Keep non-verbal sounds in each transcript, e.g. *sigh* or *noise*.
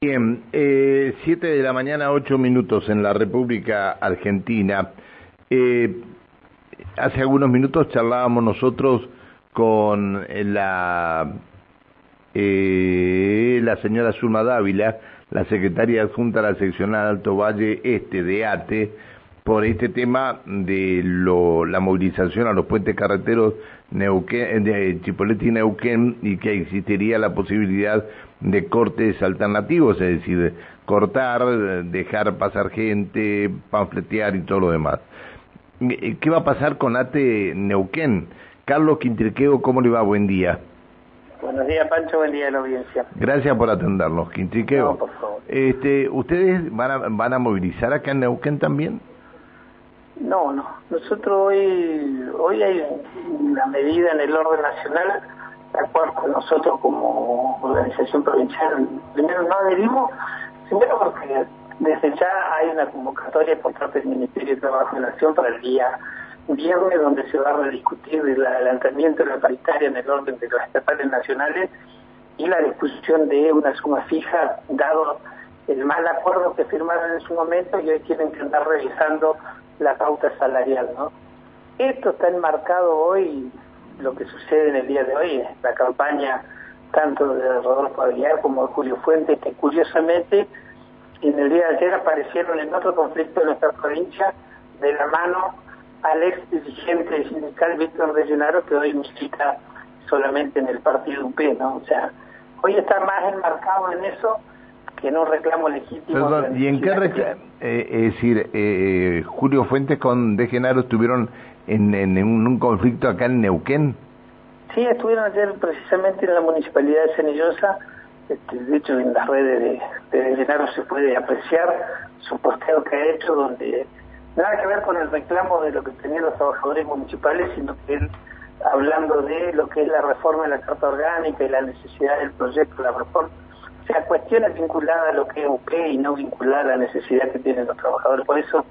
Bien, eh, siete de la mañana, ocho minutos en la República Argentina. Eh, hace algunos minutos charlábamos nosotros con la, eh, la señora Zulma Dávila, la secretaria adjunta a la seccional Alto Valle Este de ATE, por este tema de lo, la movilización a los puentes carreteros Neuquén, de Chipolete y Neuquén y que existiría la posibilidad de cortes alternativos, es decir, cortar, dejar pasar gente, panfletear y todo lo demás. ¿Qué va a pasar con ATE Neuquén? Carlos Quintriqueo, ¿cómo le va? Buen día. Buenos días, Pancho. Buen día a la audiencia. Gracias por atendernos, Quintriqueo. No, por favor. Este, ¿Ustedes van a, van a movilizar acá en Neuquén también? No, no. Nosotros hoy, hoy hay una medida en el orden nacional la cual nosotros como organización provincial primero no adherimos, primero porque desde ya hay una convocatoria por parte del Ministerio de Trabajo y Nación para el día viernes donde se va a rediscutir el adelantamiento de la paritaria en el orden de los estatales nacionales y la discusión de una suma fija dado el mal acuerdo que firmaron en su momento y hoy tienen que andar revisando la pauta salarial, ¿no? Esto está enmarcado hoy lo que sucede en el día de hoy, la campaña tanto de Rodolfo Aguilar como de Julio Fuentes, que curiosamente en el día de ayer aparecieron en otro conflicto de nuestra provincia de la mano al ex dirigente sindical Víctor de que hoy milita solamente en el partido UP, ¿no? O sea, hoy está más enmarcado en eso que en un reclamo legítimo. Perdón, ¿y en qué reclamo? Eh, es decir, eh, Julio Fuentes con De Genaro estuvieron en, en, un, conflicto acá en Neuquén? Sí, estuvieron ayer precisamente en la municipalidad de Cenillosa. Este, de hecho, en las redes de, de Llenaro se puede apreciar su posteo que ha hecho, donde nada que ver con el reclamo de lo que tenían los trabajadores municipales, sino que él hablando de lo que es la reforma de la Carta Orgánica y la necesidad del proyecto de la reforma. Sea, cuestiones vinculadas a lo que es UP y no vinculadas a la necesidad que tienen los trabajadores. Por eso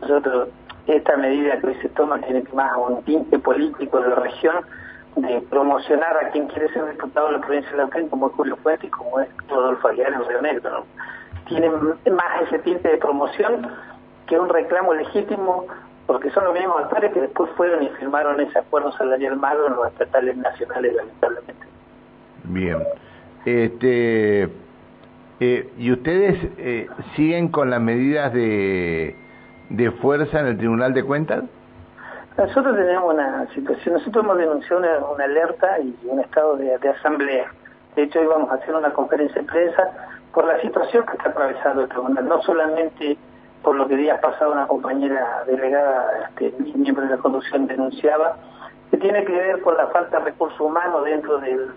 nosotros esta medida que hoy se toma tiene más un tinte político de la región de promocionar a quien quiere ser diputado de la provincia de Neuquén, como es Julio Fuentes y como es Rodolfo Aguilar en Río Negro. ¿no? Tiene más ese tinte de promoción que un reclamo legítimo, porque son los mismos actores que después fueron y firmaron ese acuerdo salarial malo en los estatales nacionales, lamentablemente. Bien. Este, eh, ¿Y ustedes eh, siguen con las medidas de de fuerza en el Tribunal de Cuentas? Nosotros tenemos una situación, nosotros hemos denunciado una, alerta y un estado de, asamblea. De hecho, hoy vamos a hacer una conferencia de prensa por la situación que está atravesando el tribunal, no solamente por lo que días pasado una compañera delegada, este, miembro de la conducción, denunciaba, que tiene que ver con la falta de recursos humanos dentro del,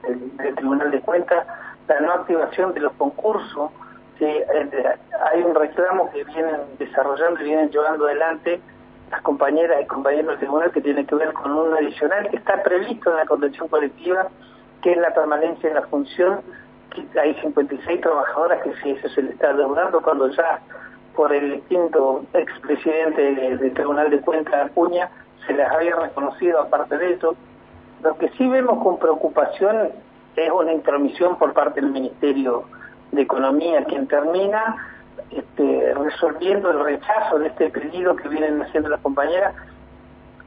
Tribunal de Cuentas, la no activación de los concursos, eh, hay un reclamo que vienen desarrollando y vienen llevando adelante las compañeras y compañeros del tribunal que tiene que ver con un adicional que está previsto en la convención colectiva, que es la permanencia en la función. Que hay 56 trabajadoras que si eso se le está deudando cuando ya por el distinto expresidente del Tribunal de Cuentas Acuña se les había reconocido aparte de eso. Lo que sí vemos con preocupación es una intromisión por parte del Ministerio de Economía, quien termina este, resolviendo el rechazo de este pedido que vienen haciendo las compañeras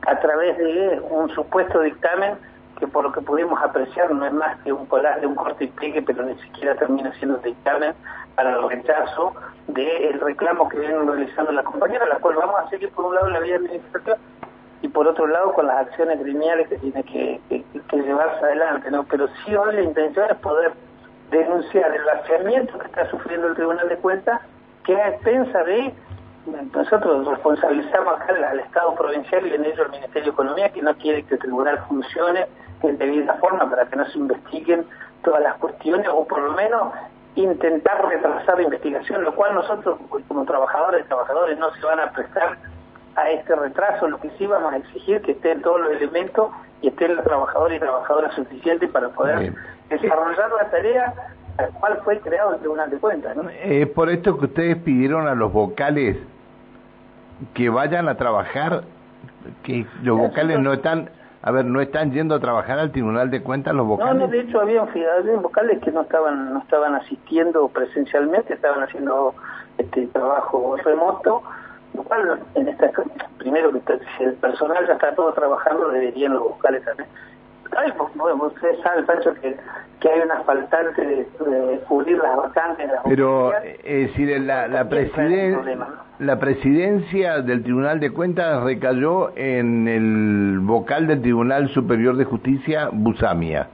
a través de un supuesto dictamen que por lo que pudimos apreciar no es más que un colar de un corte y pegue, pero ni siquiera termina siendo dictamen para el rechazo del reclamo que vienen realizando las compañeras, la cual vamos a seguir por un lado la vía administrativa y por otro lado con las acciones gremiales que tiene que, llevarse adelante, ¿no? Pero sí hoy la intención es poder denunciar el vaciamiento que está sufriendo el Tribunal de Cuentas, que a expensa de nosotros responsabilizamos acá al Estado provincial y en ello al Ministerio de Economía que no quiere que el tribunal funcione en debida forma para que no se investiguen todas las cuestiones o por lo menos intentar retrasar la investigación, lo cual nosotros como trabajadores y trabajadores no se van a prestar a este retraso, lo que sí vamos a exigir que estén todos los elementos y estén los trabajadores y trabajadoras suficientes para poder desarrollar la tarea al cual fue creado el Tribunal de Cuentas. ¿no? Es por esto que ustedes pidieron a los vocales que vayan a trabajar, que los vocales no están a ver, ¿no están yendo a trabajar al Tribunal de Cuentas los vocales? No, no, de hecho había, había vocales que no estaban no estaban asistiendo presencialmente, estaban haciendo este trabajo remoto, lo cual en esta primero que si el personal ya está todo trabajando deberían los vocales también Ay, bueno, usted sabe, Pancho, que, que hay una faltante de, cubrir las vacantes. Pero, eh, es decir, la, la, la presidencia del Tribunal de Cuentas recayó en el vocal del Tribunal Superior de Justicia, Busamia.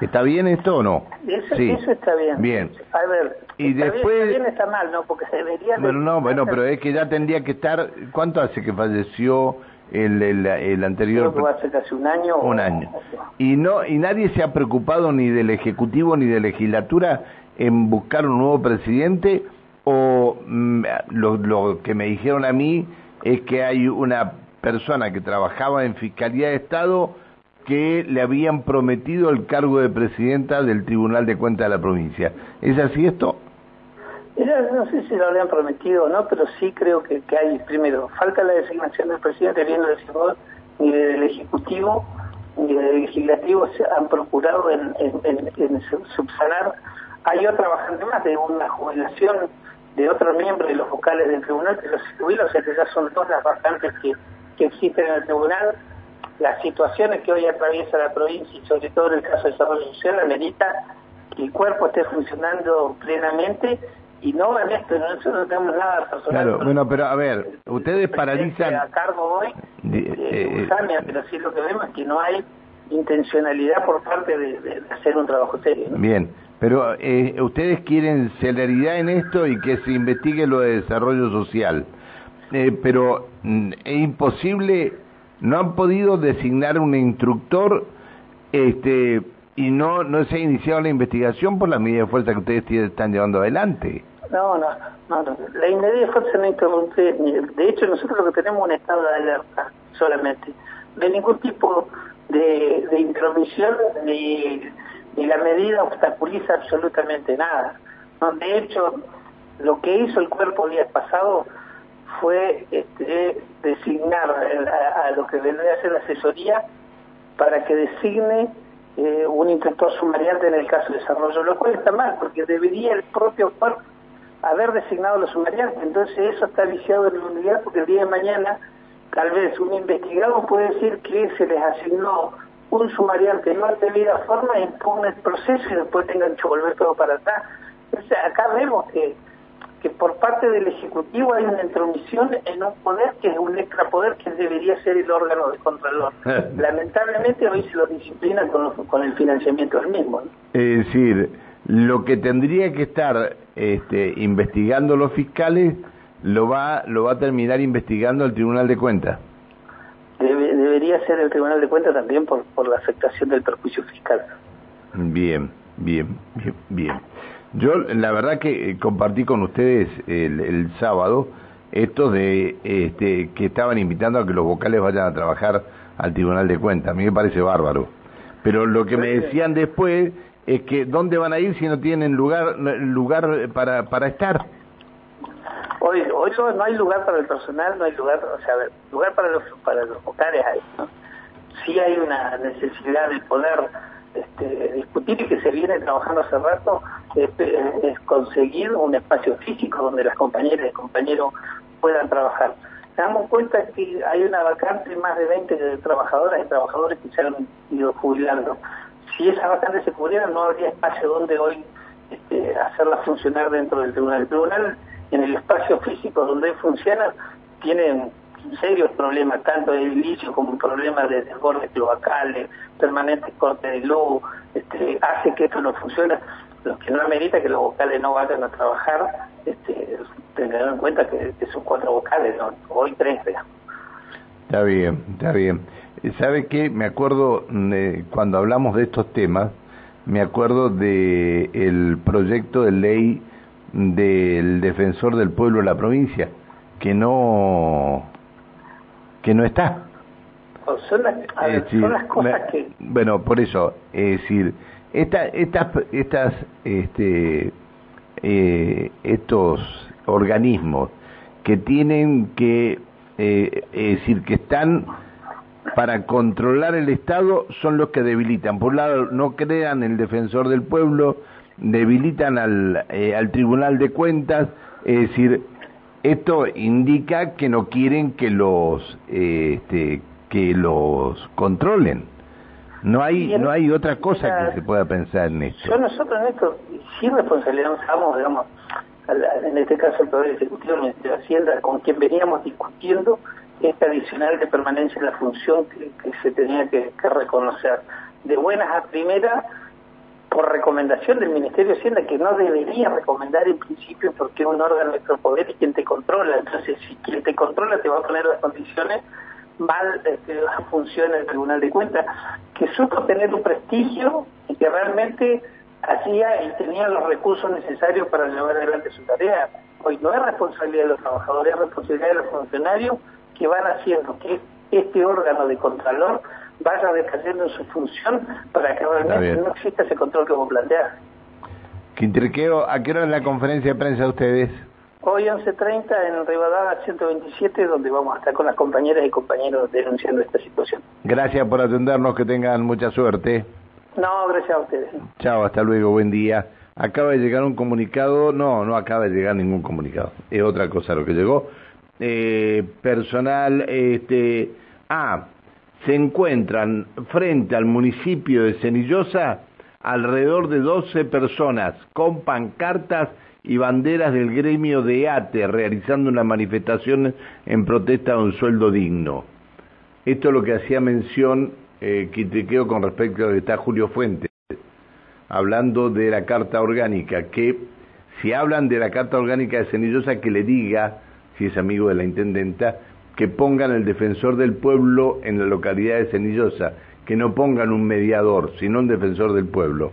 ¿Está bien esto o no? Eso, sí. eso está bien. Bien. A ver, y después... Bien, está mal, ¿no? Porque debería... Bueno, no, bueno, pero es que ya tendría que estar... ¿Cuánto hace que falleció el, el, el anterior Creo que hace casi un año un año y no y nadie se ha preocupado ni del ejecutivo ni de legislatura en buscar un nuevo presidente o mm, lo, lo que me dijeron a mí es que hay una persona que trabajaba en fiscalía de estado que le habían prometido el cargo de presidenta del Tribunal de Cuentas de la provincia. ¿Es así esto? no sé si lo habían prometido o no, pero sí creo que, hay, primero, falta la designación del presidente, bien lo decís ni del Ejecutivo ni del Legislativo se han procurado en, subsanar. Hay otra bastante más de una jubilación de otro miembro de los vocales del tribunal que los jubiló, o sea que ya son dos las vacantes que existen en el tribunal. Las situaciones que hoy atraviesa la provincia y sobre todo en el caso de desarrollo social amerita que el cuerpo esté funcionando plenamente y no en esto, nosotros no tenemos nada personal. Claro, bueno, pero a ver, ustedes paralizan... A cargo hoy, de, eh, pero sí lo que vemos es que no hay intencionalidad por parte de, hacer un trabajo serio. Bien, pero eh, ustedes quieren celeridad en esto y que se investigue lo de desarrollo social, eh, pero mm, es imposible, no han podido designar un instructor este y no no se ha iniciado la investigación por las medidas de fuerza que ustedes están llevando adelante. No, no, no, no. la medida de fuerza no interrumpe, de hecho nosotros lo que tenemos es un estado de alerta solamente, de ningún tipo de, de intromisión ni, ni la medida obstaculiza absolutamente nada. No, de hecho, lo que hizo el cuerpo el día pasado fue este, designar a, a lo que vendría a ser la asesoría para que designe eh, un inspector sumariante en el caso de desarrollo, lo cual está mal, porque debería el propio cuerpo haber designado los sumariantes. Entonces eso está viciado en la unidad porque el día de mañana tal vez un investigado puede decir que se les asignó un sumariante no de debida forma, impone el proceso y después tengan que volver todo para atrás. Entonces acá vemos que que por parte del Ejecutivo hay una intromisión en un poder que es un extrapoder que debería ser el órgano de Contralor. *laughs* Lamentablemente hoy se lo disciplina con, con el financiamiento del mismo. Es decir, lo que tendría que estar este, investigando los fiscales lo va, lo va a terminar investigando el Tribunal de Cuentas. debería ser el Tribunal de Cuentas también por, por la afectación del perjuicio fiscal. Bien, bien, bien, bien. Yo la verdad que eh, compartí con ustedes el, sábado esto de este, que estaban invitando a que los vocales vayan a trabajar al Tribunal de Cuentas. A mí me parece bárbaro. Pero lo que me decían después es que ¿dónde van a ir si no tienen lugar lugar para, para estar? Hoy, hoy no hay lugar para el personal, no hay lugar, o sea, lugar para los para los vocales hay, ¿no? Sí hay una necesidad de poder este, discutir y que se viene trabajando hace rato es, conseguir un espacio físico donde las compañeras y compañeros puedan trabajar. Damos cuenta que hay una vacante más de 20 trabajadoras y trabajadores que se han ido jubilando. Si esa vacante se cubriera, no habría espacio donde hoy este, hacerla funcionar dentro del tribunal. El tribunal, en el espacio físico donde funciona, tiene serios problemas, tanto de edilicio como problemas de desbordes cloacales, permanentes cortes de luz, este, hace que esto no funcione lo que no amerita que los vocales no vayan a trabajar, este, en cuenta que, son cuatro vocales, ¿no? hoy tres, digamos. Está bien, está bien. ¿Sabe qué? Me acuerdo, cuando hablamos de estos temas, me acuerdo de el proyecto de ley del defensor del pueblo de la provincia, que no que no está. Son las, son las cosas que... Bueno, por eso, es decir, esta, estas, estas, este, eh, estos organismos que tienen que, eh, es decir, que están para controlar el Estado son los que debilitan. Por un lado, no crean el defensor del pueblo, debilitan al, eh, al Tribunal de Cuentas, es decir, esto indica que no quieren que los eh, este, que los controlen. No hay no hay otra cosa que se pueda pensar en esto. Yo nosotros en esto sí responsabilizamos, digamos, en este caso el Poder Ejecutivo, el Ministerio de Hacienda, con quien veníamos discutiendo esta adicional de permanencia en la función que, se tenía que, reconocer. De buenas a primeras, por recomendación del Ministerio de Hacienda, que no debería recomendar en principio porque es un órgano de poder y quien te controla. Entonces, si quien te controla te va a poner las condiciones, mal este, funciona el Tribunal de Cuentas, que supo tener un prestigio y que realmente hacía y tenía los recursos necesarios para llevar adelante su tarea. Hoy no es responsabilidad de los trabajadores, es responsabilidad de los funcionarios que van haciendo que este órgano de contralor vaya decayendo en su función para que realmente no exista ese control que vos planteás. Quinterqueo, ¿a qué hora es la conferencia de prensa de ustedes? Hoy 11.30 en Rivadavia 127, donde vamos a estar con las compañeras y compañeros denunciando esta situación. Gracias por atendernos, que tengan mucha suerte. No, gracias a ustedes. Chao, hasta luego, buen día. Acaba de llegar un comunicado, no, no acaba de llegar ningún comunicado, es otra cosa lo que llegó. Eh, personal, este, ah, se encuentran frente al municipio de Cenillosa alrededor de 12 personas con pancartas y banderas del gremio de ATE realizando una manifestación en protesta de un sueldo digno. Esto es lo que hacía mención eh, con respecto a lo que está Julio Fuentes, hablando de la Carta Orgánica, que si hablan de la Carta Orgánica de Cenillosa, que le diga, si es amigo de la Intendenta, que pongan el defensor del pueblo en la localidad de Cenillosa, que no pongan un mediador, sino un defensor del pueblo